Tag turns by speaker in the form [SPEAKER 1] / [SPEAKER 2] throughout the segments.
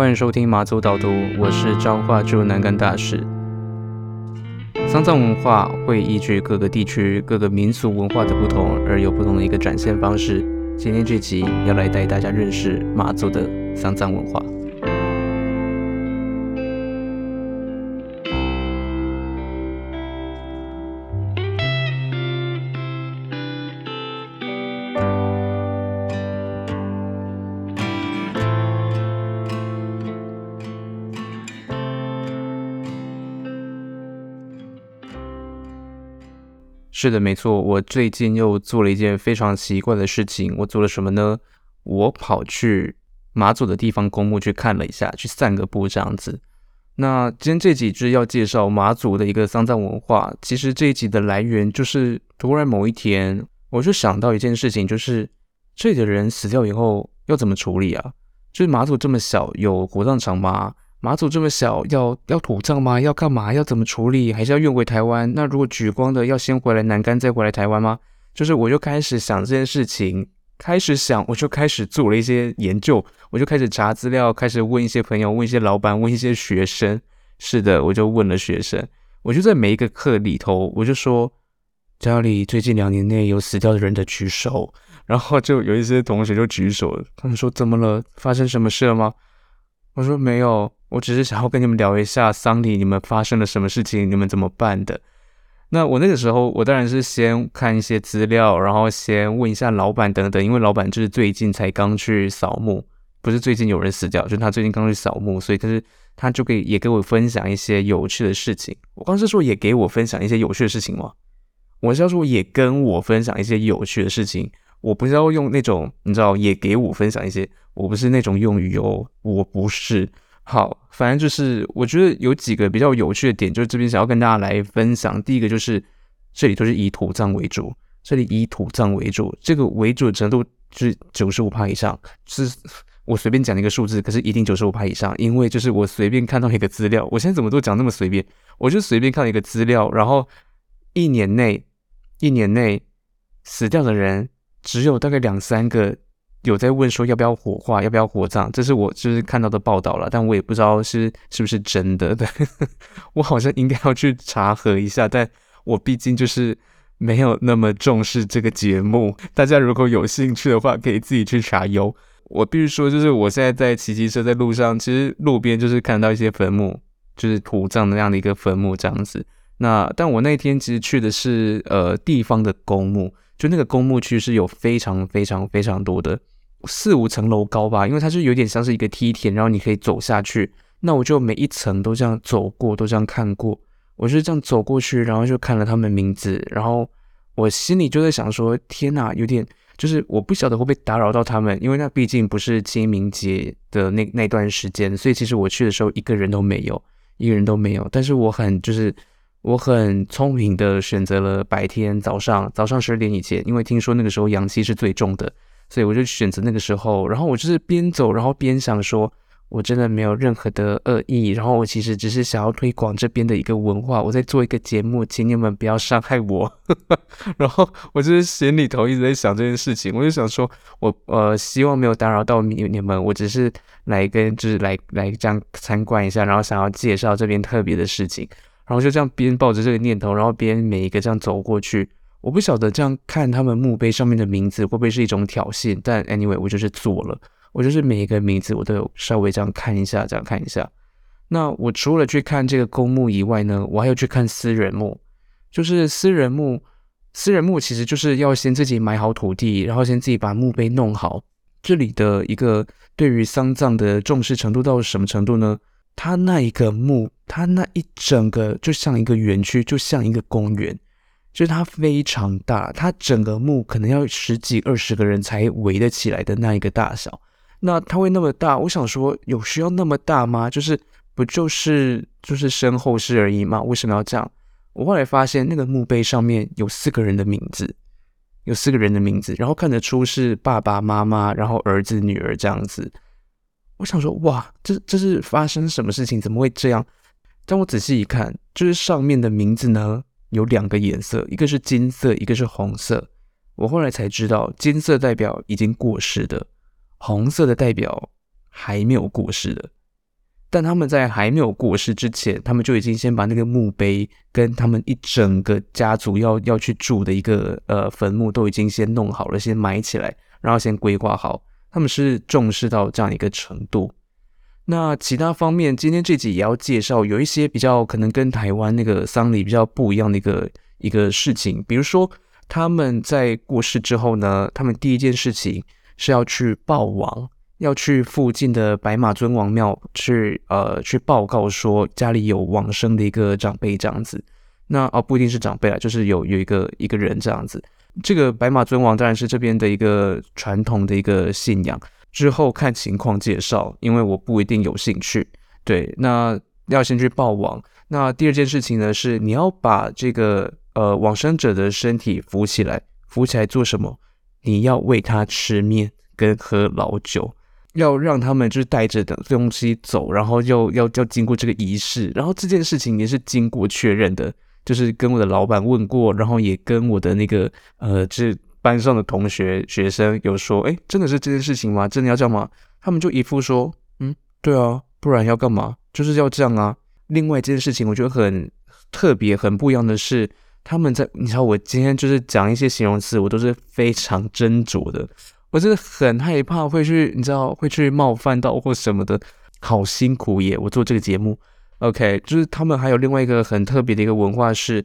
[SPEAKER 1] 欢迎收听马祖导读，我是彰化驻南干大使。丧葬文化会依据各个地区、各个民俗文化的不同而有不同的一个展现方式。今天这集要来带大家认识马祖的丧葬文化。是的，没错，我最近又做了一件非常奇怪的事情。我做了什么呢？我跑去马祖的地方公墓去看了一下，去散个步这样子。那今天这几支要介绍马祖的一个丧葬文化。其实这一集的来源就是突然某一天，我就想到一件事情，就是这里的人死掉以后要怎么处理啊？就是马祖这么小，有火葬场吗？马祖这么小，要要土葬吗？要干嘛？要怎么处理？还是要运回台湾？那如果举光的要先回来南竿，再回来台湾吗？就是我就开始想这件事情，开始想，我就开始做了一些研究，我就开始查资料，开始问一些朋友，问一些老板，问一些学生。是的，我就问了学生，我就在每一个课里头，我就说家里最近两年内有死掉的人的举手，然后就有一些同学就举手，他们说怎么了？发生什么事了吗？我说没有。我只是想要跟你们聊一下丧礼，你们发生了什么事情，你们怎么办的？那我那个时候，我当然是先看一些资料，然后先问一下老板等等，因为老板就是最近才刚去扫墓，不是最近有人死掉，就是他最近刚去扫墓，所以他是他就给也给我分享一些有趣的事情。我刚是说也给我分享一些有趣的事情吗？我是要说也跟我分享一些有趣的事情，我不是要用那种你知道也给我分享一些，我不是那种用语哦，我不是。好，反正就是我觉得有几个比较有趣的点，就是这边想要跟大家来分享。第一个就是这里都是以土葬为主，这里以土葬为主，这个为主的程度是九十五趴以上，是 我随便讲一个数字，可是一定九十五趴以上，因为就是我随便看到一个资料，我现在怎么都讲那么随便，我就随便看了一个资料，然后一年内一年内死掉的人只有大概两三个。有在问说要不要火化，要不要火葬，这是我就是看到的报道了，但我也不知道是是不是真的。对，我好像应该要去查核一下，但我毕竟就是没有那么重视这个节目。大家如果有兴趣的话，可以自己去查哟。我必须说，就是我现在在骑机车在路上，其实路边就是看到一些坟墓，就是土葬的那样的一个坟墓这样子。那但我那天其实去的是呃地方的公墓，就那个公墓区是有非常非常非常多的。四五层楼高吧，因为它是有点像是一个梯田，然后你可以走下去。那我就每一层都这样走过，都这样看过。我就这样走过去，然后就看了他们名字，然后我心里就在想说：天哪，有点就是我不晓得会不会打扰到他们，因为那毕竟不是清明节的那那段时间，所以其实我去的时候一个人都没有，一个人都没有。但是我很就是我很聪明的选择了白天早上早上十二点以前，因为听说那个时候阳气是最重的。所以我就选择那个时候，然后我就是边走，然后边想说，我真的没有任何的恶意，然后我其实只是想要推广这边的一个文化，我在做一个节目，请你们不要伤害我。然后我就是心里头一直在想这件事情，我就想说，我呃希望没有打扰到你你们，我只是来跟就是来来这样参观一下，然后想要介绍这边特别的事情，然后就这样边抱着这个念头，然后边每一个这样走过去。我不晓得这样看他们墓碑上面的名字会不会是一种挑衅，但 anyway 我就是做了，我就是每一个名字我都有稍微这样看一下，这样看一下。那我除了去看这个公墓以外呢，我还要去看私人墓，就是私人墓，私人墓其实就是要先自己买好土地，然后先自己把墓碑弄好。这里的一个对于丧葬的重视程度到什么程度呢？它那一个墓，它那一整个就像一个园区，就像一个公园。就是它非常大，它整个墓可能要十几二十个人才围得起来的那一个大小。那它会那么大？我想说，有需要那么大吗？就是不就是就是身后事而已吗？为什么要这样？我后来发现，那个墓碑上面有四个人的名字，有四个人的名字，然后看得出是爸爸妈妈，然后儿子女儿这样子。我想说，哇，这这是发生什么事情？怎么会这样？但我仔细一看，就是上面的名字呢？有两个颜色，一个是金色，一个是红色。我后来才知道，金色代表已经过世的，红色的代表还没有过世的。但他们在还没有过世之前，他们就已经先把那个墓碑跟他们一整个家族要要去住的一个呃坟墓都已经先弄好了，先埋起来，然后先规划好。他们是重视到这样一个程度。那其他方面，今天这集也要介绍有一些比较可能跟台湾那个丧礼比较不一样的一个一个事情，比如说他们在过世之后呢，他们第一件事情是要去报亡。要去附近的白马尊王庙去，呃，去报告说家里有往生的一个长辈这样子。那哦，不一定是长辈啊，就是有有一个一个人这样子。这个白马尊王当然是这边的一个传统的一个信仰。之后看情况介绍，因为我不一定有兴趣。对，那要先去报网。那第二件事情呢，是你要把这个呃往生者的身体扶起来，扶起来做什么？你要喂他吃面跟喝老酒。要让他们就是带着的东西走，然后又要要经过这个仪式，然后这件事情也是经过确认的，就是跟我的老板问过，然后也跟我的那个呃，这班上的同学学生有说，哎，真的是这件事情吗？真的要这样吗？他们就一副说，嗯，对啊，不然要干嘛？就是要这样啊。另外一件事情，我觉得很特别、很不一样的是，他们在你知道，我今天就是讲一些形容词，我都是非常斟酌的。我真的很害怕会去，你知道，会去冒犯到或什么的，好辛苦耶！我做这个节目，OK，就是他们还有另外一个很特别的一个文化，是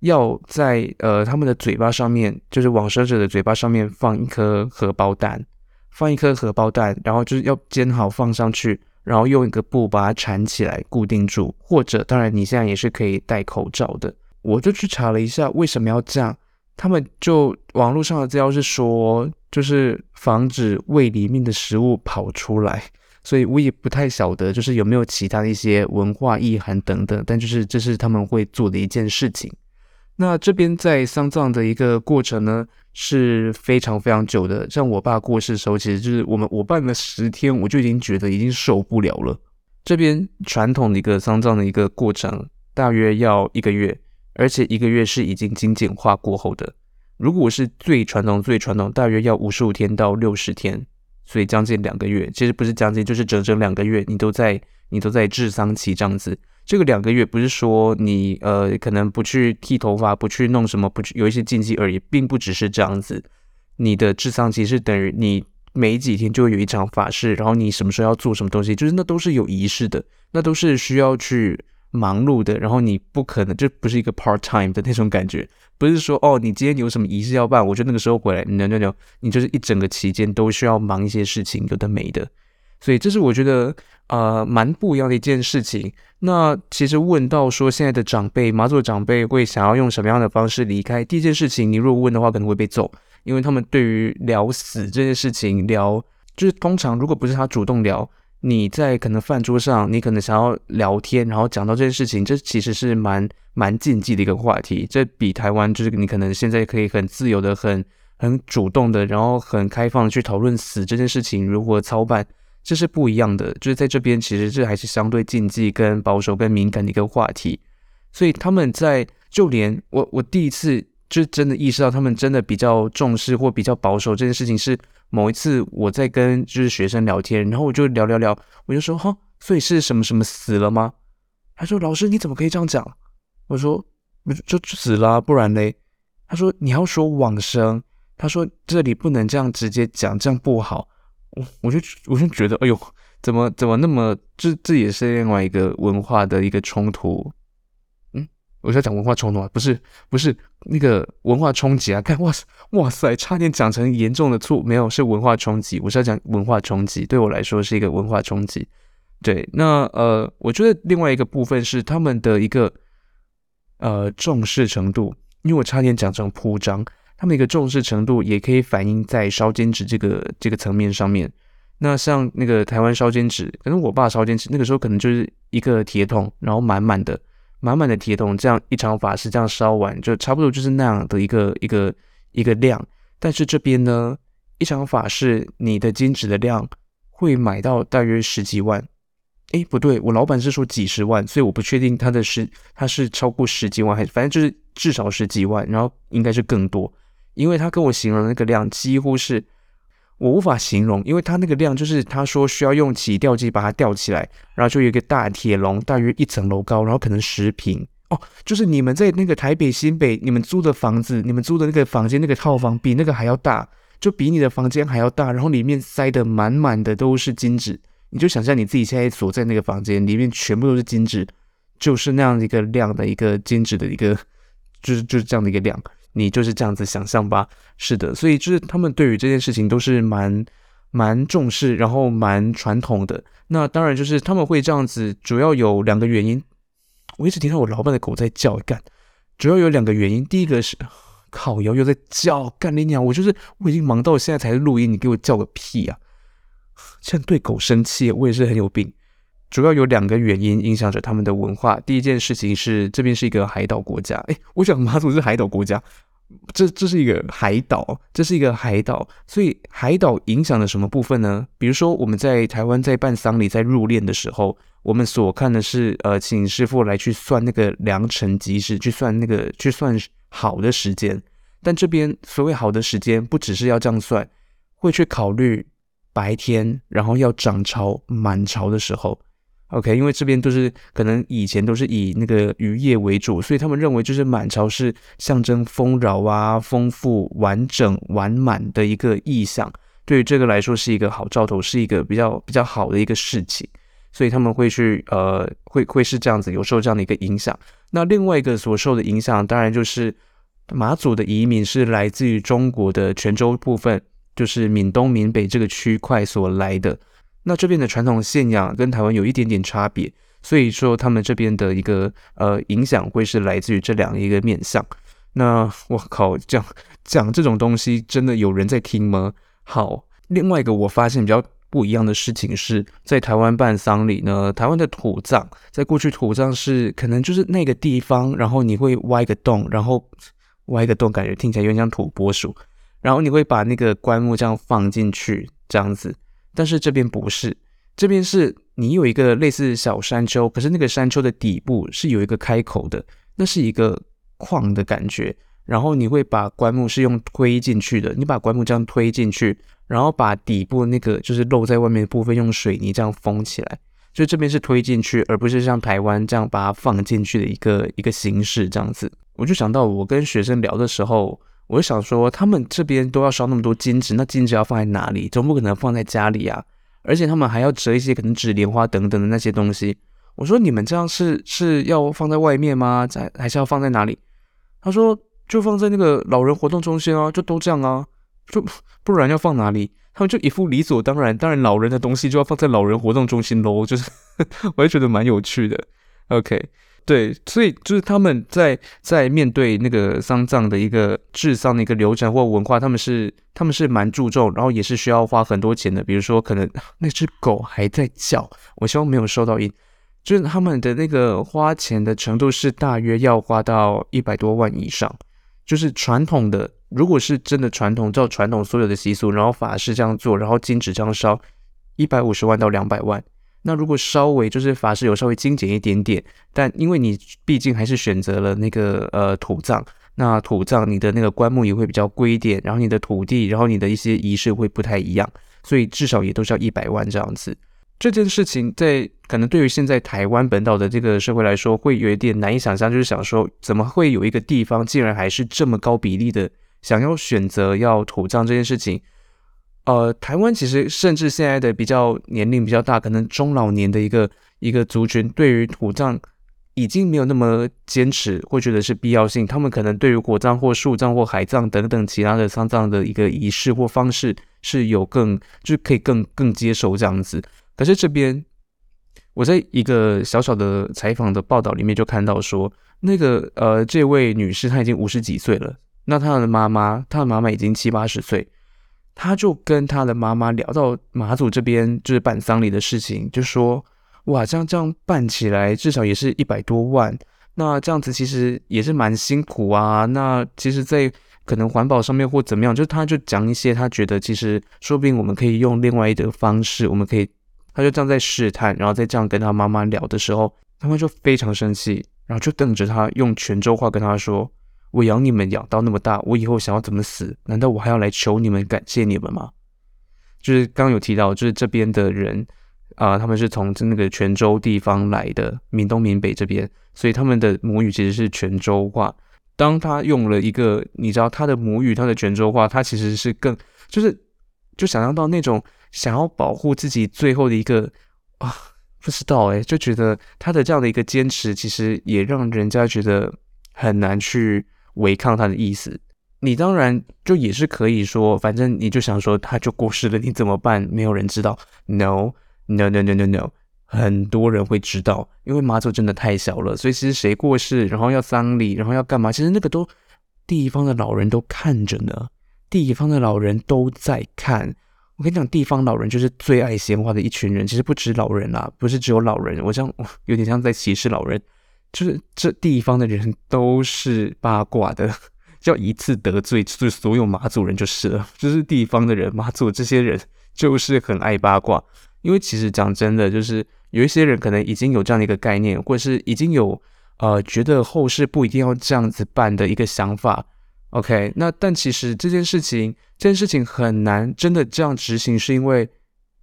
[SPEAKER 1] 要在呃他们的嘴巴上面，就是往生者的嘴巴上面放一颗荷包蛋，放一颗荷包蛋，然后就是要煎好放上去，然后用一个布把它缠起来固定住，或者当然你现在也是可以戴口罩的。我就去查了一下为什么要这样，他们就网络上的资料是说。就是防止胃里面的食物跑出来，所以我也不太晓得，就是有没有其他的一些文化意涵等等。但就是这是他们会做的一件事情。那这边在丧葬的一个过程呢，是非常非常久的。像我爸过世的时候，其实就是我们我办了十天，我就已经觉得已经受不了了。这边传统的一个丧葬的一个过程，大约要一个月，而且一个月是已经精简化过后的。如果是最传统、最传统，大约要五十五天到六十天，所以将近两个月。其实不是将近，就是整整两个月，你都在你都在治丧期这样子。这个两个月不是说你呃可能不去剃头发、不去弄什么、不去有一些禁忌而已，并不只是这样子。你的治丧期是等于你每几天就会有一场法事，然后你什么时候要做什么东西，就是那都是有仪式的，那都是需要去忙碌的。然后你不可能，这不是一个 part time 的那种感觉。不是说哦，你今天有什么仪式要办，我就那个时候回来。no no no，你就是一整个期间都需要忙一些事情，有的没的。所以这是我觉得呃蛮不一样的一件事情。那其实问到说现在的长辈，马祖长辈会想要用什么样的方式离开？第一件事情，你如果问的话，可能会被揍，因为他们对于聊死这件事情聊，就是通常如果不是他主动聊。你在可能饭桌上，你可能想要聊天，然后讲到这件事情，这其实是蛮蛮禁忌的一个话题。这比台湾就是你可能现在可以很自由的、很很主动的，然后很开放的去讨论死这件事情如何操办，这是不一样的。就是在这边，其实这还是相对禁忌、跟保守、跟敏感的一个话题。所以他们在就连我我第一次就真的意识到，他们真的比较重视或比较保守这件事情是。某一次我在跟就是学生聊天，然后我就聊聊聊，我就说哈，所以是什么什么死了吗？他说老师你怎么可以这样讲？我说就就死了，不然嘞？他说你要说往生，他说这里不能这样直接讲，这样不好。我就我就觉得哎呦，怎么怎么那么这这也是另外一个文化的一个冲突。嗯我在讲文化冲突啊，不是不是那个文化冲击啊！看哇塞哇塞，差点讲成严重的错，没有，是文化冲击。我是要讲文化冲击，对我来说是一个文化冲击。对，那呃，我觉得另外一个部分是他们的一个呃重视程度，因为我差点讲成铺张，他们一个重视程度也可以反映在烧金纸这个这个层面上面。那像那个台湾烧金纸，可能我爸烧金纸那个时候可能就是一个铁桶，然后满满的。满满的铁桶，这样一场法事这样烧完，就差不多就是那样的一个一个一个量。但是这边呢，一场法事你的金纸的量会买到大约十几万。诶，不对，我老板是说几十万，所以我不确定他的是他是超过十几万还是，反正就是至少十几万，然后应该是更多，因为他跟我形容那个量几乎是，我无法形容，因为他那个量就是他说需要用起吊机把它吊起来，然后就有一个大铁笼，大约一层楼高，然后可能十平哦，就是你们在那个台北新北，你们租的房子，你们租的那个房间那个套房比那个还要大，就比你的房间还要大，然后里面塞得满满的都是金纸，你就想象你自己现在所在那个房间里面全部都是金纸，就是那样的一个量的一个金纸的一个，就是就是这样的一个量。你就是这样子想象吧，是的，所以就是他们对于这件事情都是蛮蛮重视，然后蛮传统的。那当然就是他们会这样子，主要有两个原因。我一直听到我老板的狗在叫干，主要有两个原因。第一个是靠腰又在叫干你娘，我就是我已经忙到现在才录音，你给我叫个屁啊！现在对狗生气，我也是很有病。主要有两个原因影响着他们的文化。第一件事情是这边是一个海岛国家，诶，我想马祖是海岛国家。这这是一个海岛，这是一个海岛，所以海岛影响了什么部分呢？比如说我们在台湾在办丧礼在入殓的时候，我们所看的是呃，请师傅来去算那个良辰吉时，去算那个去算好的时间。但这边所谓好的时间，不只是要这样算，会去考虑白天，然后要涨潮满潮的时候。OK，因为这边都是可能以前都是以那个渔业为主，所以他们认为就是满潮是象征丰饶啊、丰富、完整、完满的一个意象。对于这个来说是一个好兆头，是一个比较比较好的一个事情，所以他们会去呃会会是这样子，有受这样的一个影响。那另外一个所受的影响，当然就是马祖的移民是来自于中国的泉州部分，就是闽东闽北这个区块所来的。那这边的传统信仰跟台湾有一点点差别，所以说他们这边的一个呃影响会是来自于这两个一个面向。那我靠，讲讲这种东西真的有人在听吗？好，另外一个我发现比较不一样的事情是在台湾办丧礼呢，台湾的土葬在过去土葬是可能就是那个地方，然后你会挖一个洞，然后挖一个洞，感觉听起来有点像土拨鼠，然后你会把那个棺木这样放进去，这样子。但是这边不是，这边是你有一个类似小山丘，可是那个山丘的底部是有一个开口的，那是一个矿的感觉。然后你会把棺木是用推进去的，你把棺木这样推进去，然后把底部那个就是露在外面的部分用水泥这样封起来。就这边是推进去，而不是像台湾这样把它放进去的一个一个形式这样子。我就想到我跟学生聊的时候。我就想说，他们这边都要烧那么多金纸，那金纸要放在哪里？总不可能放在家里啊！而且他们还要折一些可能纸莲花等等的那些东西。我说，你们这样是是要放在外面吗？在还是要放在哪里？他说，就放在那个老人活动中心啊，就都这样啊，就不然要放哪里？他们就一副理所当然，当然老人的东西就要放在老人活动中心喽。就是，我也觉得蛮有趣的。OK。对，所以就是他们在在面对那个丧葬的一个治丧的一个流程或文化，他们是他们是蛮注重，然后也是需要花很多钱的。比如说，可能 那只狗还在叫，我希望没有收到音。就是他们的那个花钱的程度是大约要花到一百多万以上。就是传统的，如果是真的传统，照传统所有的习俗，然后法事这样做，然后金纸这样烧，一百五十万到两百万。那如果稍微就是法事有稍微精简一点点，但因为你毕竟还是选择了那个呃土葬，那土葬你的那个棺木也会比较贵一点，然后你的土地，然后你的一些仪式会不太一样，所以至少也都是要一百万这样子。这件事情在可能对于现在台湾本岛的这个社会来说，会有一点难以想象，就是想说怎么会有一个地方竟然还是这么高比例的想要选择要土葬这件事情。呃，台湾其实甚至现在的比较年龄比较大，可能中老年的一个一个族群，对于土葬已经没有那么坚持，会觉得是必要性。他们可能对于火葬或树葬或海葬等等其他的丧葬的一个仪式或方式，是有更就是可以更更接受这样子。可是这边，我在一个小小的采访的报道里面就看到说，那个呃，这位女士她已经五十几岁了，那她的妈妈，她的妈妈已经七八十岁。他就跟他的妈妈聊到马祖这边就是办丧礼的事情，就说哇，这样这样办起来至少也是一百多万，那这样子其实也是蛮辛苦啊。那其实，在可能环保上面或怎么样，就他就讲一些他觉得其实说不定我们可以用另外一种方式，我们可以，他就这样在试探，然后再这样跟他妈妈聊的时候，他们就非常生气，然后就瞪着他用泉州话跟他说。我养你们养到那么大，我以后想要怎么死？难道我还要来求你们、感谢你们吗？就是刚有提到，就是这边的人啊、他们是从那个泉州地方来的，闽东闽北这边，所以他们的母语其实是泉州话。当他用了一个，你知道他的母语，他的泉州话，他其实是更就是就想象到那种想要保护自己最后的一个啊，不知道诶，就觉得他的这样的一个坚持，其实也让人家觉得很难去违抗他的意思。你当然就也是可以说，反正你就想说他就过世了，你怎么办？没有人知道。No，No，No，No，No，No。很多人会知道，因为马祖真的太小了，所以其实谁过世，然后要丧礼，然后要干嘛，其实那个都地方的老人都看着呢，地方的老人都在看。我跟你讲，地方老人就是最爱闲话的一群人。其实不止老人啦，不是只有老人，我这样 有点像在歧视老人，就是这地方的人都是八卦的，要一次得罪就所有马祖人就是了，就是地方的人，马祖这些人就是很爱八卦。因为其实讲真的，就是有一些人可能已经有这样的一个概念，或者是已经有呃觉得后事不一定要这样子办的一个想法。OK，那但其实这件事情，这件事情很难真的这样执行，是因为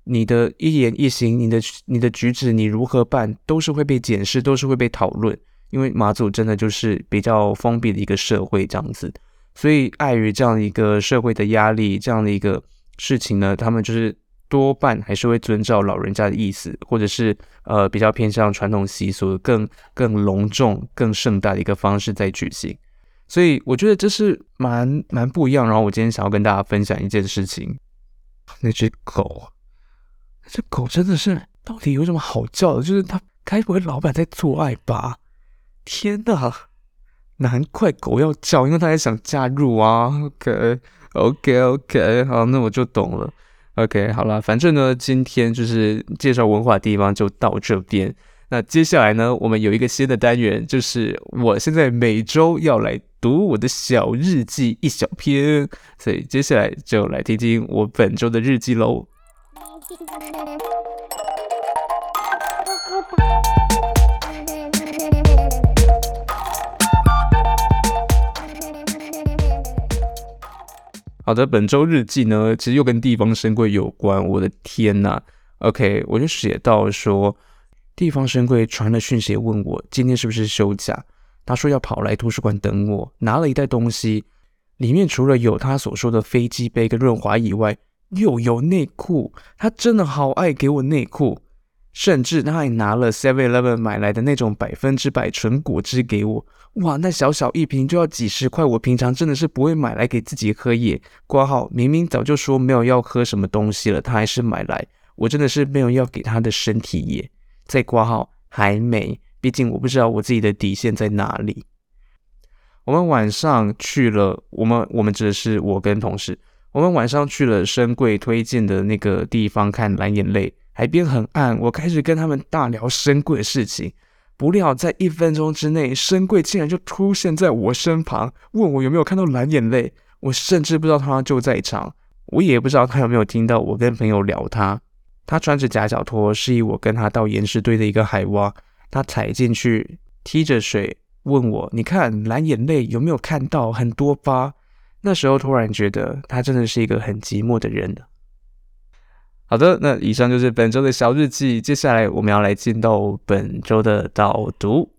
[SPEAKER 1] 你的一言一行，你的你的举止，你如何办，都是会被检视，都是会被讨论。因为马祖真的就是比较封闭的一个社会这样子，所以碍于这样的一个社会的压力，这样的一个事情呢，他们就是。多半还是会遵照老人家的意思，或者是呃比较偏向传统习俗，更更隆重、更盛大的一个方式在举行。所以我觉得这是蛮蛮不一样。然后我今天想要跟大家分享一件事情，那只狗，那只狗真的是到底有什么好叫的？就是它该不会老板在做爱吧？天哪，难怪狗要叫，因为它也想加入啊。OK OK OK，好，那我就懂了。OK，好了，反正呢，今天就是介绍文化的地方就到这边。那接下来呢，我们有一个新的单元，就是我现在每周要来读我的小日记一小篇，所以接下来就来听听我本周的日记喽。好的，本周日记呢，其实又跟地方深柜有关。我的天呐，OK，我就写到说，地方深柜传了讯息问我今天是不是休假，他说要跑来图书馆等我，拿了一袋东西，里面除了有他所说的飞机杯跟润滑以外，又有内裤。他真的好爱给我内裤，甚至他还拿了 Seven Eleven 买来的那种百分之百纯果汁给我。哇，那小小一瓶就要几十块，我平常真的是不会买来给自己喝耶。挂号明明早就说没有要喝什么东西了，他还是买来，我真的是没有要给他的身体耶。再挂号还没，毕竟我不知道我自己的底线在哪里。我们晚上去了，我们我们指的是我跟同事，我们晚上去了深柜推荐的那个地方看蓝眼泪，海边很暗，我开始跟他们大聊深柜的事情。不料，在一分钟之内，深柜竟然就出现在我身旁，问我有没有看到蓝眼泪。我甚至不知道他就在场，我也不知道他有没有听到我跟朋友聊他。他穿着夹脚拖，示意我跟他到岩石堆的一个海洼。他踩进去，踢着水，问我：“你看蓝眼泪有没有看到很多疤？”那时候突然觉得他真的是一个很寂寞的人。好的，那以上就是本周的小日记。接下来我们要来进到本周的导读。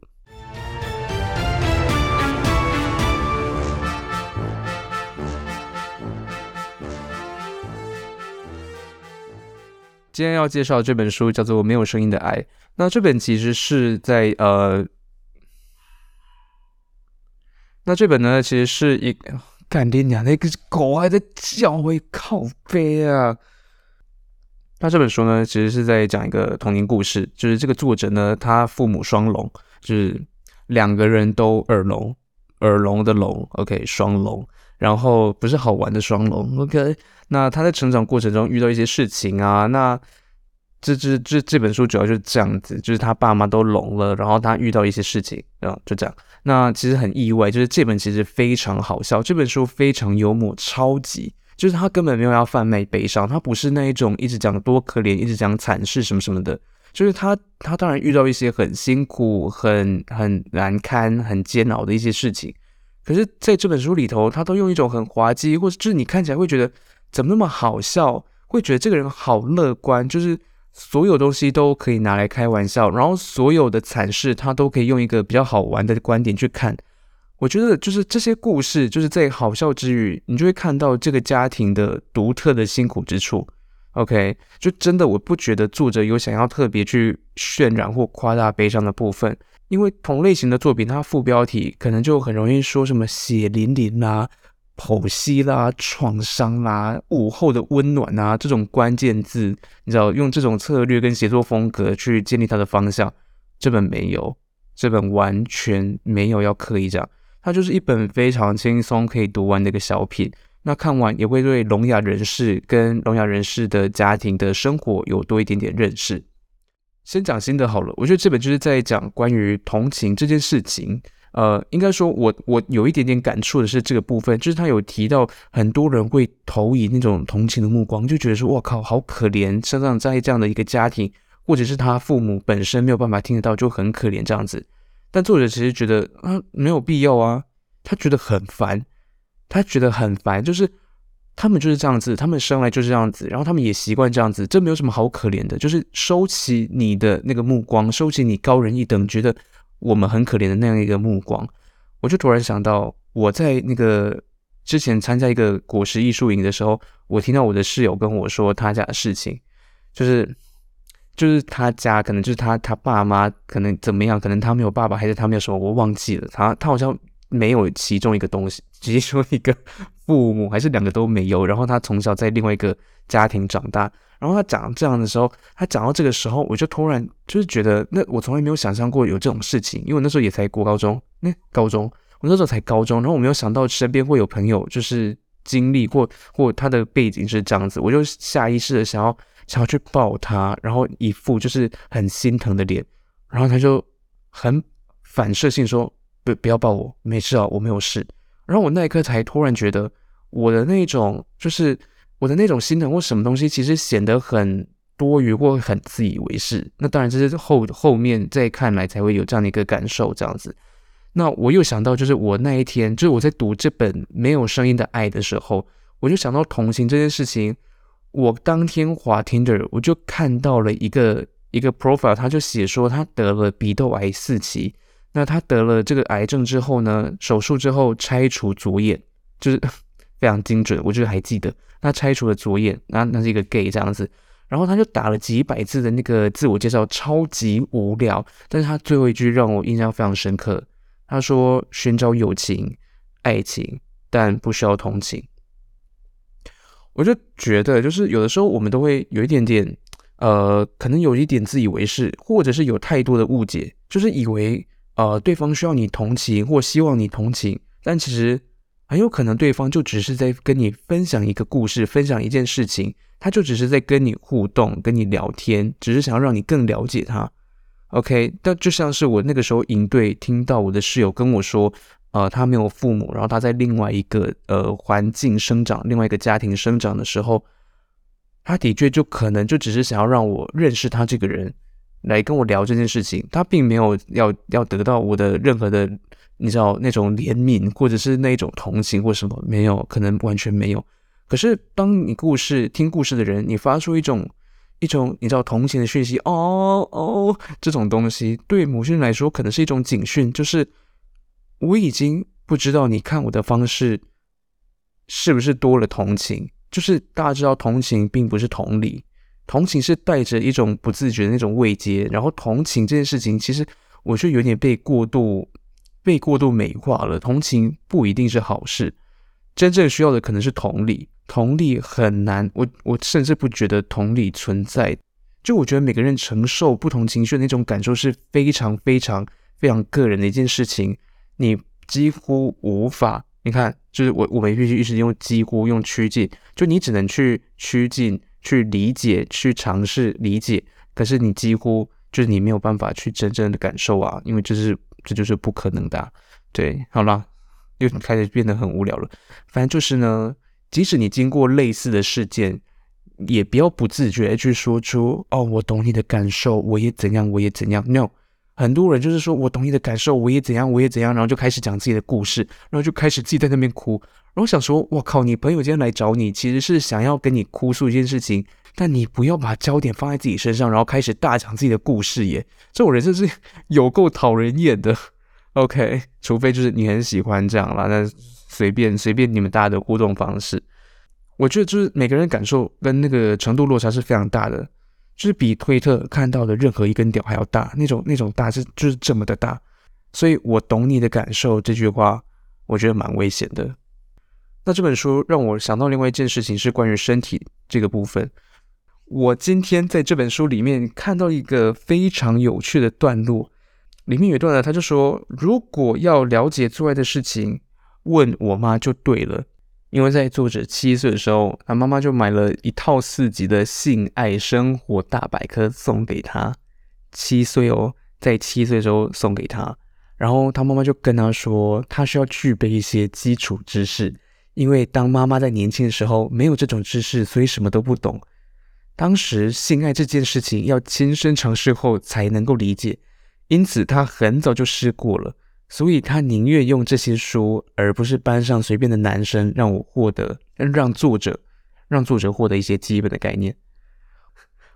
[SPEAKER 1] 今天要介绍这本书叫做《没有声音的爱》。那这本其实是在呃，那这本呢其实是一干爹娘那个狗还在叫，会靠背啊。那这本书呢，其实是在讲一个童年故事，就是这个作者呢，他父母双聋，就是两个人都耳聋，耳聋的聋，OK，双聋，然后不是好玩的双聋，OK。那他在成长过程中遇到一些事情啊，那这这这这本书主要就是这样子，就是他爸妈都聋了，然后他遇到一些事情，然后就这样。那其实很意外，就是这本其实非常好笑，这本书非常幽默，超级。就是他根本没有要贩卖悲伤，他不是那一种一直讲多可怜，一直讲惨事什么什么的。就是他，他当然遇到一些很辛苦、很很难堪、很煎熬的一些事情，可是在这本书里头，他都用一种很滑稽，或者就是你看起来会觉得怎么那么好笑，会觉得这个人好乐观，就是所有东西都可以拿来开玩笑，然后所有的惨事他都可以用一个比较好玩的观点去看。我觉得就是这些故事，就是在好笑之余，你就会看到这个家庭的独特的辛苦之处。OK，就真的我不觉得作者有想要特别去渲染或夸大悲伤的部分，因为同类型的作品，它副标题可能就很容易说什么血淋淋啦、剖析啦、创伤啦、午后的温暖啊这种关键字，你知道用这种策略跟写作风格去建立它的方向。这本没有，这本完全没有要刻意这样。它就是一本非常轻松可以读完的一个小品，那看完也会对聋哑人士跟聋哑人士的家庭的生活有多一点点认识。先讲新的好了，我觉得这本就是在讲关于同情这件事情。呃，应该说我我有一点点感触的是这个部分，就是他有提到很多人会投以那种同情的目光，就觉得说哇靠，好可怜，生长在这样的一个家庭，或者是他父母本身没有办法听得到，就很可怜这样子。但作者其实觉得啊，没有必要啊，他觉得很烦，他觉得很烦，就是他们就是这样子，他们生来就是这样子，然后他们也习惯这样子，这没有什么好可怜的，就是收起你的那个目光，收起你高人一等，觉得我们很可怜的那样一个目光。我就突然想到，我在那个之前参加一个果实艺术营的时候，我听到我的室友跟我说他家的事情，就是。就是他家可能就是他他爸妈可能怎么样，可能他没有爸爸，还是他没有什么，我忘记了。他他好像没有其中一个东西，直接说一个父母还是两个都没有。然后他从小在另外一个家庭长大。然后他讲这样的时候，他讲到这个时候，我就突然就是觉得，那我从来没有想象过有这种事情，因为我那时候也才国高中，那高中我那时候才高中，然后我没有想到身边会有朋友就是经历或或他的背景是这样子，我就下意识的想要。想要去抱他，然后一副就是很心疼的脸，然后他就很反射性说：“不，不要抱我，没事啊，我没有事。”然后我那一刻才突然觉得，我的那种就是我的那种心疼或什么东西，其实显得很多余或很自以为是。那当然这是后后面再看来才会有这样的一个感受，这样子。那我又想到，就是我那一天，就是我在读这本没有声音的爱的时候，我就想到同情这件事情。我当天滑 Tinder，我就看到了一个一个 profile，他就写说他得了鼻窦癌四期。那他得了这个癌症之后呢，手术之后拆除左眼，就是 非常精准。我就是还记得，他拆除了左眼，那那是一个 gay 这样子。然后他就打了几百字的那个自我介绍，超级无聊。但是他最后一句让我印象非常深刻，他说：“寻找友情、爱情，但不需要同情。”我就觉得，就是有的时候我们都会有一点点，呃，可能有一点自以为是，或者是有太多的误解，就是以为，呃，对方需要你同情或希望你同情，但其实很有可能对方就只是在跟你分享一个故事，分享一件事情，他就只是在跟你互动，跟你聊天，只是想要让你更了解他。OK，但就像是我那个时候营队听到我的室友跟我说。呃，他没有父母，然后他在另外一个呃环境生长，另外一个家庭生长的时候，他的确就可能就只是想要让我认识他这个人，来跟我聊这件事情。他并没有要要得到我的任何的，你知道那种怜悯或者是那种同情或什么，没有，可能完全没有。可是当你故事听故事的人，你发出一种一种你知道同情的讯息，哦哦，这种东西对某些人来说可能是一种警讯，就是。我已经不知道你看我的方式是不是多了同情，就是大家知道同情并不是同理，同情是带着一种不自觉的那种慰藉，然后同情这件事情其实我就有点被过度被过度美化了，同情不一定是好事，真正需要的可能是同理，同理很难，我我甚至不觉得同理存在，就我觉得每个人承受不同情绪的那种感受是非常非常非常个人的一件事情。你几乎无法，你看，就是我我们必须一直用几乎用趋近，就你只能去趋近，去理解，去尝试理解，可是你几乎就是你没有办法去真正的感受啊，因为这是这就是不可能的。对，好啦，又开始变得很无聊了。反正就是呢，即使你经过类似的事件，也不要不自觉去说出哦，我懂你的感受，我也怎样，我也怎样。No。很多人就是说我懂你的感受，我也怎样，我也怎样，然后就开始讲自己的故事，然后就开始自己在那边哭。然后想说，我靠，你朋友今天来找你，其实是想要跟你哭诉一件事情，但你不要把焦点放在自己身上，然后开始大讲自己的故事耶。这种人真是有够讨人厌的。OK，除非就是你很喜欢这样啦，那随便随便你们大家的互动方式。我觉得就是每个人感受跟那个程度落差是非常大的，就是比推特看到的任何一根屌还要大，那种那种大是就是这么的大。所以我懂你的感受这句话，我觉得蛮危险的。那这本书让我想到另外一件事情，是关于身体这个部分。我今天在这本书里面看到一个非常有趣的段落。里面有一段呢，他就说：“如果要了解做爱的事情，问我妈就对了。因为在作者七岁的时候，他妈妈就买了一套四集的性爱生活大百科送给他。七岁哦，在七岁的时候送给他。然后他妈妈就跟他说，他需要具备一些基础知识，因为当妈妈在年轻的时候没有这种知识，所以什么都不懂。当时性爱这件事情要亲身尝试后才能够理解。”因此，他很早就试过了，所以他宁愿用这些书，而不是班上随便的男生，让我获得，让作者，让作者获得一些基本的概念。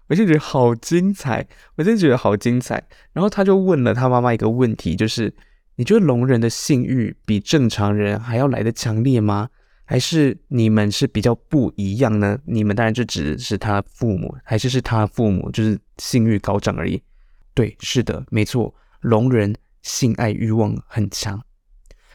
[SPEAKER 1] 我就觉得好精彩，我真的觉得好精彩。然后他就问了他妈妈一个问题，就是你觉得聋人的性欲比正常人还要来得强烈吗？还是你们是比较不一样呢？你们当然就指的是他父母，还是是他父母就是性欲高涨而已？对，是的，没错，聋人性爱欲望很强。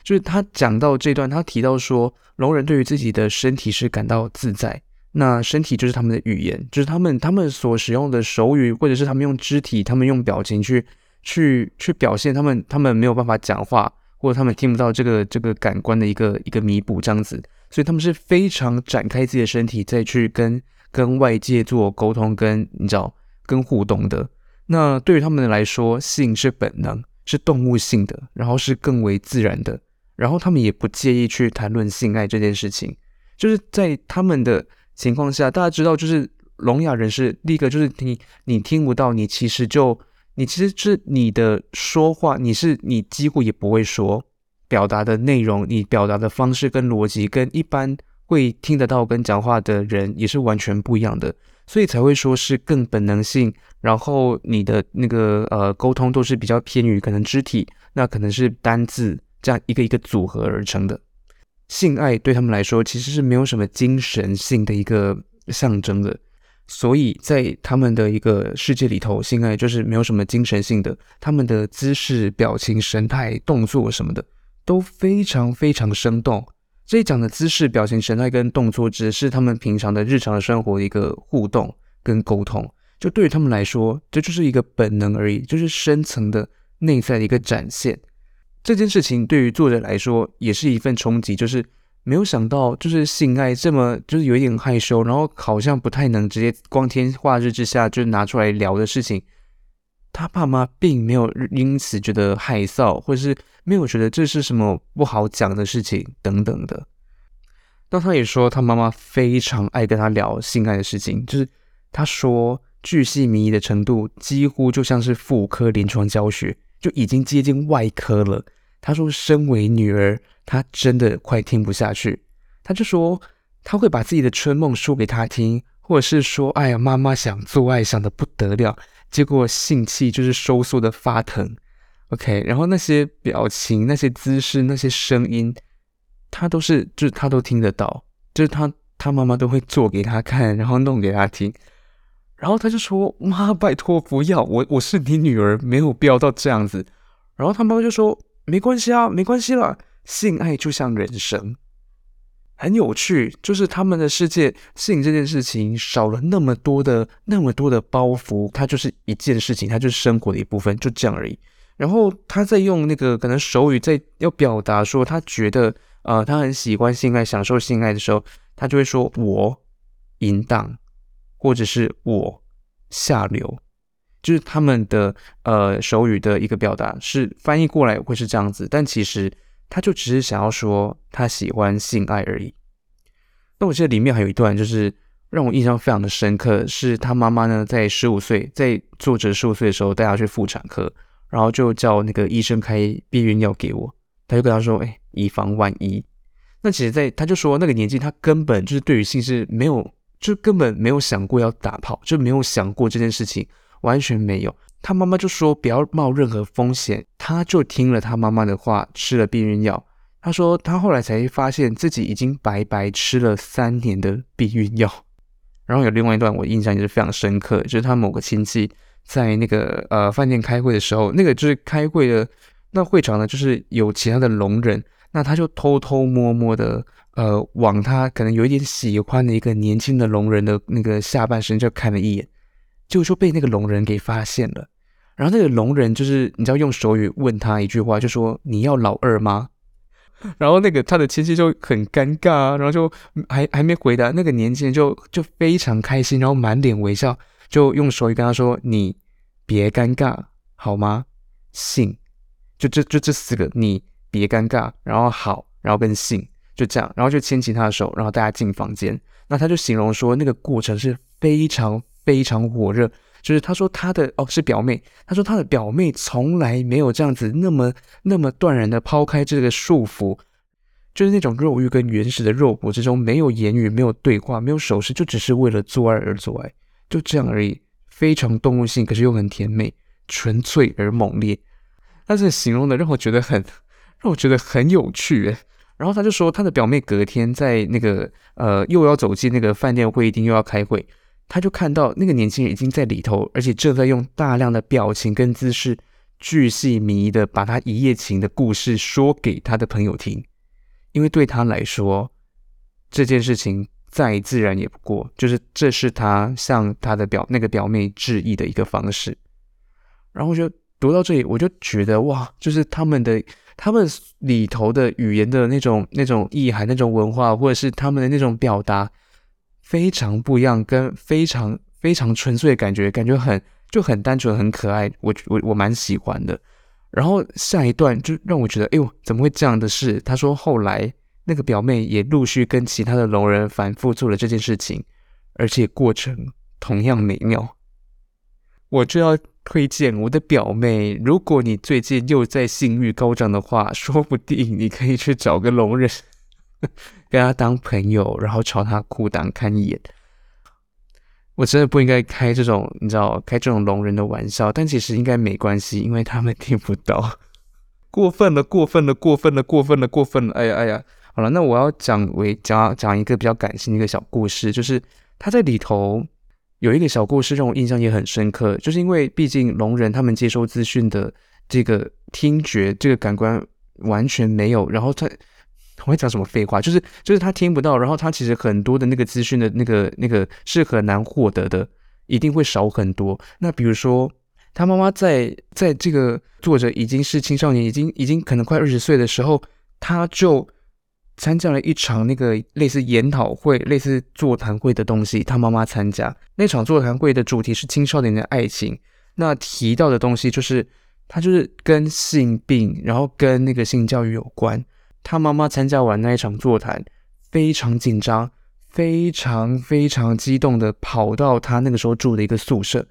[SPEAKER 1] 就是他讲到这段，他提到说，聋人对于自己的身体是感到自在。那身体就是他们的语言，就是他们他们所使用的手语，或者是他们用肢体，他们用表情去去去表现他们他们没有办法讲话，或者他们听不到这个这个感官的一个一个弥补这样子。所以他们是非常展开自己的身体，再去跟跟外界做沟通，跟你知道跟互动的。那对于他们来说，性是本能，是动物性的，然后是更为自然的，然后他们也不介意去谈论性爱这件事情。就是在他们的情况下，大家知道，就是聋哑人士，第一个就是你你听不到，你其实就你其实是你的说话，你是你几乎也不会说，表达的内容，你表达的方式跟逻辑，跟一般会听得到跟讲话的人也是完全不一样的。所以才会说是更本能性，然后你的那个呃沟通都是比较偏于可能肢体，那可能是单字这样一个一个组合而成的。性爱对他们来说其实是没有什么精神性的一个象征的，所以在他们的一个世界里头，性爱就是没有什么精神性的，他们的姿势、表情、神态、动作什么的都非常非常生动。这一讲的姿势、表情、神态跟动作，只是他们平常的日常的生活的一个互动跟沟通。就对于他们来说，这就是一个本能而已，就是深层的内在的一个展现。这件事情对于作者来说也是一份冲击，就是没有想到，就是性爱这么就是有一点害羞，然后好像不太能直接光天化日之下就拿出来聊的事情。他爸妈并没有因此觉得害臊，或是没有觉得这是什么不好讲的事情等等的。那他也说，他妈妈非常爱跟他聊性爱的事情，就是他说巨细靡遗的程度，几乎就像是妇科临床教学，就已经接近外科了。他说，身为女儿，他真的快听不下去。他就说，他会把自己的春梦说给他听，或者是说，哎呀，妈妈想做爱想的不得了。结果性器就是收缩的发疼，OK，然后那些表情、那些姿势、那些声音，他都是，就是他都听得到，就是他他妈妈都会做给他看，然后弄给他听，然后他就说：“妈，拜托不要，我我是你女儿，没有必要到这样子。”然后他妈妈就说：“没关系啊，没关系啦，性爱就像人生。”很有趣，就是他们的世界，性这件事情少了那么多的那么多的包袱，它就是一件事情，它就是生活的一部分，就这样而已。然后他在用那个可能手语在要表达说他觉得呃他很喜欢性爱，享受性爱的时候，他就会说我淫荡，或者是我下流，就是他们的呃手语的一个表达是翻译过来会是这样子，但其实。他就只是想要说他喜欢性爱而已。那我记得里面还有一段，就是让我印象非常的深刻，是他妈妈呢在十五岁，在作者十五岁的时候带他去妇产科，然后就叫那个医生开避孕药给我。他就跟他说：“哎，以防万一。”那其实，在他就说那个年纪，他根本就是对于性是没有，就根本没有想过要打炮，就没有想过这件事情，完全没有。他妈妈就说不要冒任何风险，他就听了他妈妈的话，吃了避孕药。他说他后来才发现自己已经白白吃了三年的避孕药。然后有另外一段我印象也是非常深刻，就是他某个亲戚在那个呃饭店开会的时候，那个就是开会的那会场呢，就是有其他的聋人。那他就偷偷摸摸的，呃，往他可能有一点喜欢的一个年轻的聋人的那个下半身就看了一眼，就说被那个聋人给发现了。然后那个聋人就是你知道用手语问他一句话，就说你要老二吗？然后那个他的亲戚就很尴尬，然后就还还没回答，那个年轻人就就非常开心，然后满脸微笑，就用手语跟他说：“你别尴尬好吗？信，就这就这四个你。”别尴尬，然后好，然后跟信就这样，然后就牵起他的手，然后大家进房间。那他就形容说，那个过程是非常非常火热，就是他说他的哦是表妹，他说他的表妹从来没有这样子那么那么断然的抛开这个束缚，就是那种肉欲跟原始的肉搏之中没有言语、没有对话、没有手势，就只是为了做爱而做爱，就这样而已，非常动物性，可是又很甜美，纯粹而猛烈。但是形容的让我觉得很。让我觉得很有趣诶，然后他就说，他的表妹隔天在那个呃又要走进那个饭店会议厅，又要开会，他就看到那个年轻人已经在里头，而且正在用大量的表情跟姿势，巨细靡遗的把他一夜情的故事说给他的朋友听，因为对他来说，这件事情再自然也不过，就是这是他向他的表那个表妹致意的一个方式。然后就读到这里，我就觉得哇，就是他们的。他们里头的语言的那种、那种意涵、那种文化，或者是他们的那种表达，非常不一样，跟非常非常纯粹的感觉，感觉很就很单纯、很可爱。我我我蛮喜欢的。然后下一段就让我觉得，哎呦，怎么会这样的事？他说后来那个表妹也陆续跟其他的聋人反复做了这件事情，而且过程同样美妙。我就要。推荐我的表妹，如果你最近又在性欲高涨的话，说不定你可以去找个聋人，跟他当朋友，然后朝他裤裆看一眼。我真的不应该开这种，你知道，开这种聋人的玩笑，但其实应该没关系，因为他们听不到。过分了，过分了，过分了，过分了，过分了！哎呀，哎呀，好了，那我要讲为讲讲一个比较感性的一个小故事，就是他在里头。有一个小故事让我印象也很深刻，就是因为毕竟聋人他们接收资讯的这个听觉这个感官完全没有，然后他我会讲什么废话，就是就是他听不到，然后他其实很多的那个资讯的那个那个是很难获得的，一定会少很多。那比如说他妈妈在在这个作者已经是青少年，已经已经可能快二十岁的时候，他就。参加了一场那个类似研讨会、类似座谈会的东西，他妈妈参加那场座谈会的主题是青少年的爱情。那提到的东西就是他就是跟性病，然后跟那个性教育有关。他妈妈参加完那一场座谈，非常紧张，非常非常激动的跑到他那个时候住的一个宿舍，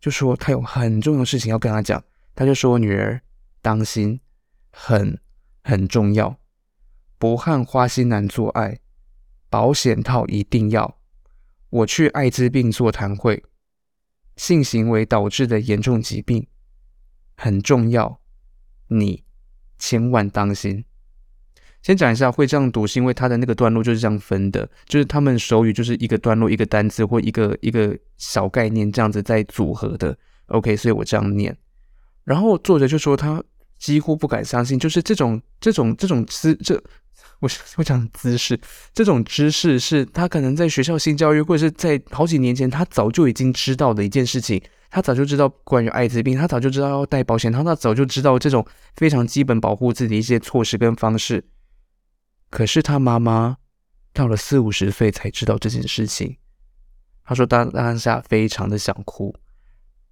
[SPEAKER 1] 就说他有很重要的事情要跟他讲。他就说：“女儿，当心，很很重要。”不和花心男做爱，保险套一定要。我去艾滋病座谈会，性行为导致的严重疾病很重要，你千万当心。先讲一下会这样读，是因为他的那个段落就是这样分的，就是他们手语就是一个段落一个单词或一个一个小概念这样子在组合的。OK，所以我这样念。然后作者就说他几乎不敢相信，就是这种这种这种姿这。我我讲姿势，这种知识是他可能在学校性教育，或者是在好几年前他早就已经知道的一件事情。他早就知道关于艾滋病，他早就知道要戴保险他，他早就知道这种非常基本保护自己的一些措施跟方式。可是他妈妈到了四五十岁才知道这件事情。他说当当下非常的想哭。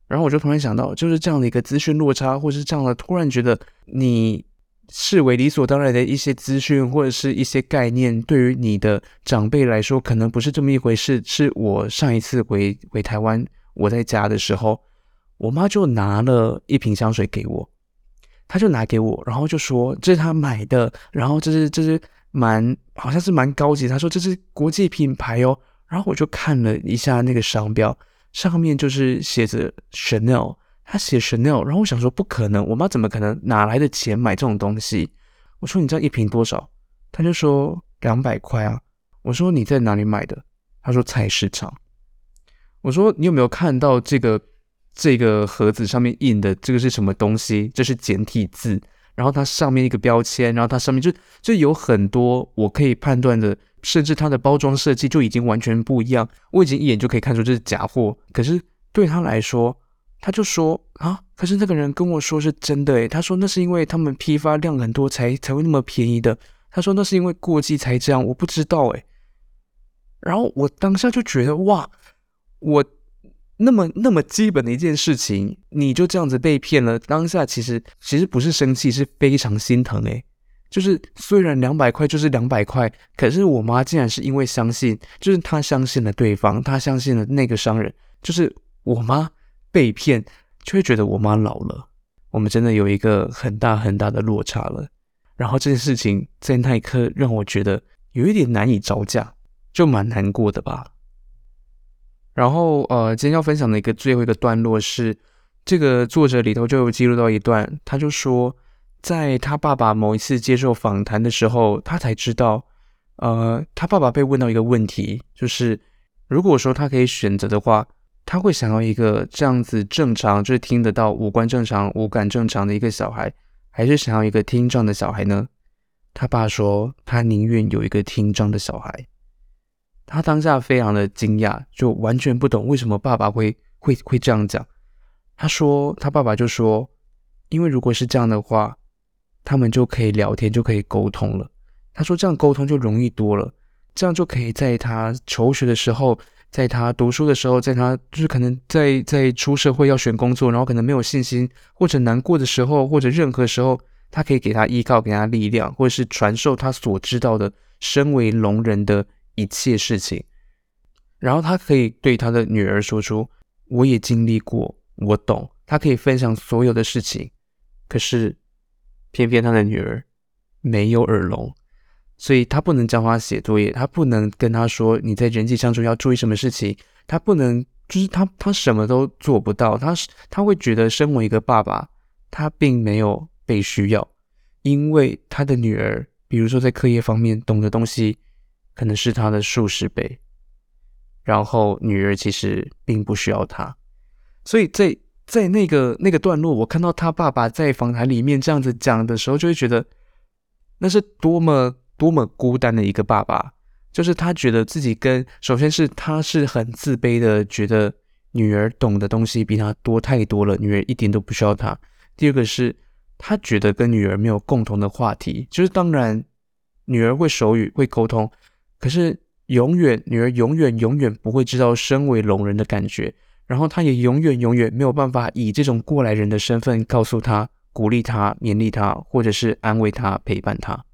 [SPEAKER 1] 然后我就突然想到，就是这样的一个资讯落差，或是这样的突然觉得你。视为理所当然的一些资讯或者是一些概念，对于你的长辈来说，可能不是这么一回事。是我上一次回回台湾，我在家的时候，我妈就拿了一瓶香水给我，她就拿给我，然后就说这是她买的，然后这是这是蛮好像是蛮高级，他说这是国际品牌哦。然后我就看了一下那个商标，上面就是写着 Chanel，他写 Chanel，然后我想说不可能，我妈怎么可能哪来的钱买这种东西？我说你知道一瓶多少？他就说两百块啊。我说你在哪里买的？他说菜市场。我说你有没有看到这个这个盒子上面印的这个是什么东西？这是简体字，然后它上面一个标签，然后它上面就就有很多我可以判断的。甚至它的包装设计就已经完全不一样，我已经一眼就可以看出这是假货。可是对他来说，他就说啊，可是那个人跟我说是真的诶，他说那是因为他们批发量很多才才会那么便宜的。他说那是因为过季才这样，我不知道诶。然后我当下就觉得哇，我那么那么基本的一件事情，你就这样子被骗了。当下其实其实不是生气，是非常心疼诶。就是虽然两百块就是两百块，可是我妈竟然是因为相信，就是她相信了对方，她相信了那个商人，就是我妈被骗，就会觉得我妈老了。我们真的有一个很大很大的落差了。然后这件事情在那一刻让我觉得有一点难以招架，就蛮难过的吧。然后呃，今天要分享的一个最后一个段落是，这个作者里头就有记录到一段，他就说。在他爸爸某一次接受访谈的时候，他才知道，呃，他爸爸被问到一个问题，就是如果说他可以选择的话，他会想要一个这样子正常，就是听得到、五官正常、五感正常的一个小孩，还是想要一个听障的小孩呢？他爸说，他宁愿有一个听障的小孩。他当下非常的惊讶，就完全不懂为什么爸爸会会会这样讲。他说，他爸爸就说，因为如果是这样的话。他们就可以聊天，就可以沟通了。他说这样沟通就容易多了，这样就可以在他求学的时候，在他读书的时候，在他就是可能在在出社会要选工作，然后可能没有信心或者难过的时候，或者任何时候，他可以给他依靠，给他力量，或者是传授他所知道的身为聋人的一切事情。然后他可以对他的女儿说出：“我也经历过，我懂。”他可以分享所有的事情，可是。偏偏他的女儿没有耳聋，所以他不能教他写作业，他不能跟他说你在人际相处要注意什么事情，他不能，就是他他什么都做不到，他他会觉得身为一个爸爸，他并没有被需要，因为他的女儿，比如说在课业方面懂的东西，可能是他的数十倍，然后女儿其实并不需要他，所以在。在那个那个段落，我看到他爸爸在访谈里面这样子讲的时候，就会觉得那是多么多么孤单的一个爸爸。就是他觉得自己跟，首先是他是很自卑的，觉得女儿懂的东西比他多太多了，女儿一点都不需要他。第二个是他觉得跟女儿没有共同的话题，就是当然女儿会手语会沟通，可是永远女儿永远永远不会知道身为聋人的感觉。然后她也永远永远没有办法以这种过来人的身份告诉她、鼓励她、勉励她，或者是安慰她、陪伴她。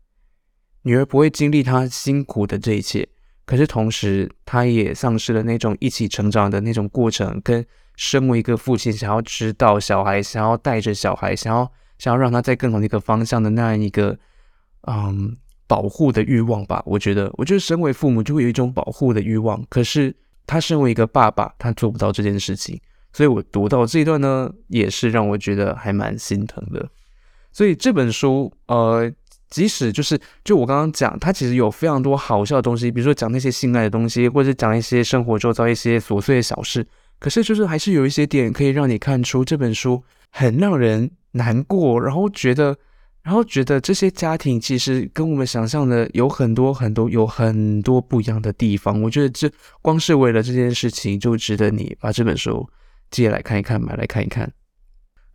[SPEAKER 1] 女儿不会经历她辛苦的这一切，可是同时她也丧失了那种一起成长的那种过程，跟身为一个父亲想要指导小孩、想要带着小孩、想要想要让他在更好的一个方向的那样一个嗯保护的欲望吧。我觉得，我觉得身为父母就会有一种保护的欲望，可是。他身为一个爸爸，他做不到这件事情，所以我读到这一段呢，也是让我觉得还蛮心疼的。所以这本书，呃，即使就是就我刚刚讲，它其实有非常多好笑的东西，比如说讲那些性爱的东西，或者讲一些生活周遭一些琐碎的小事，可是就是还是有一些点可以让你看出这本书很让人难过，然后觉得。然后觉得这些家庭其实跟我们想象的有很多很多有很多不一样的地方。我觉得这光是为了这件事情就值得你把这本书借来看一看，买来看一看。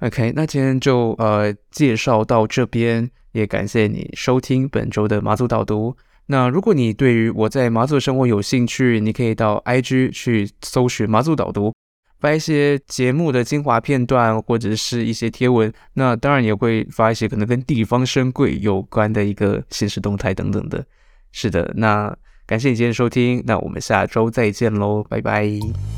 [SPEAKER 1] OK，那今天就呃介绍到这边，也感谢你收听本周的马祖导读。那如果你对于我在马祖生活有兴趣，你可以到 IG 去搜寻马祖导读。发一些节目的精华片段，或者是一些贴文，那当然也会发一些可能跟地方深柜有关的一个限时动态等等的。是的，那感谢你今天收听，那我们下周再见喽，拜拜。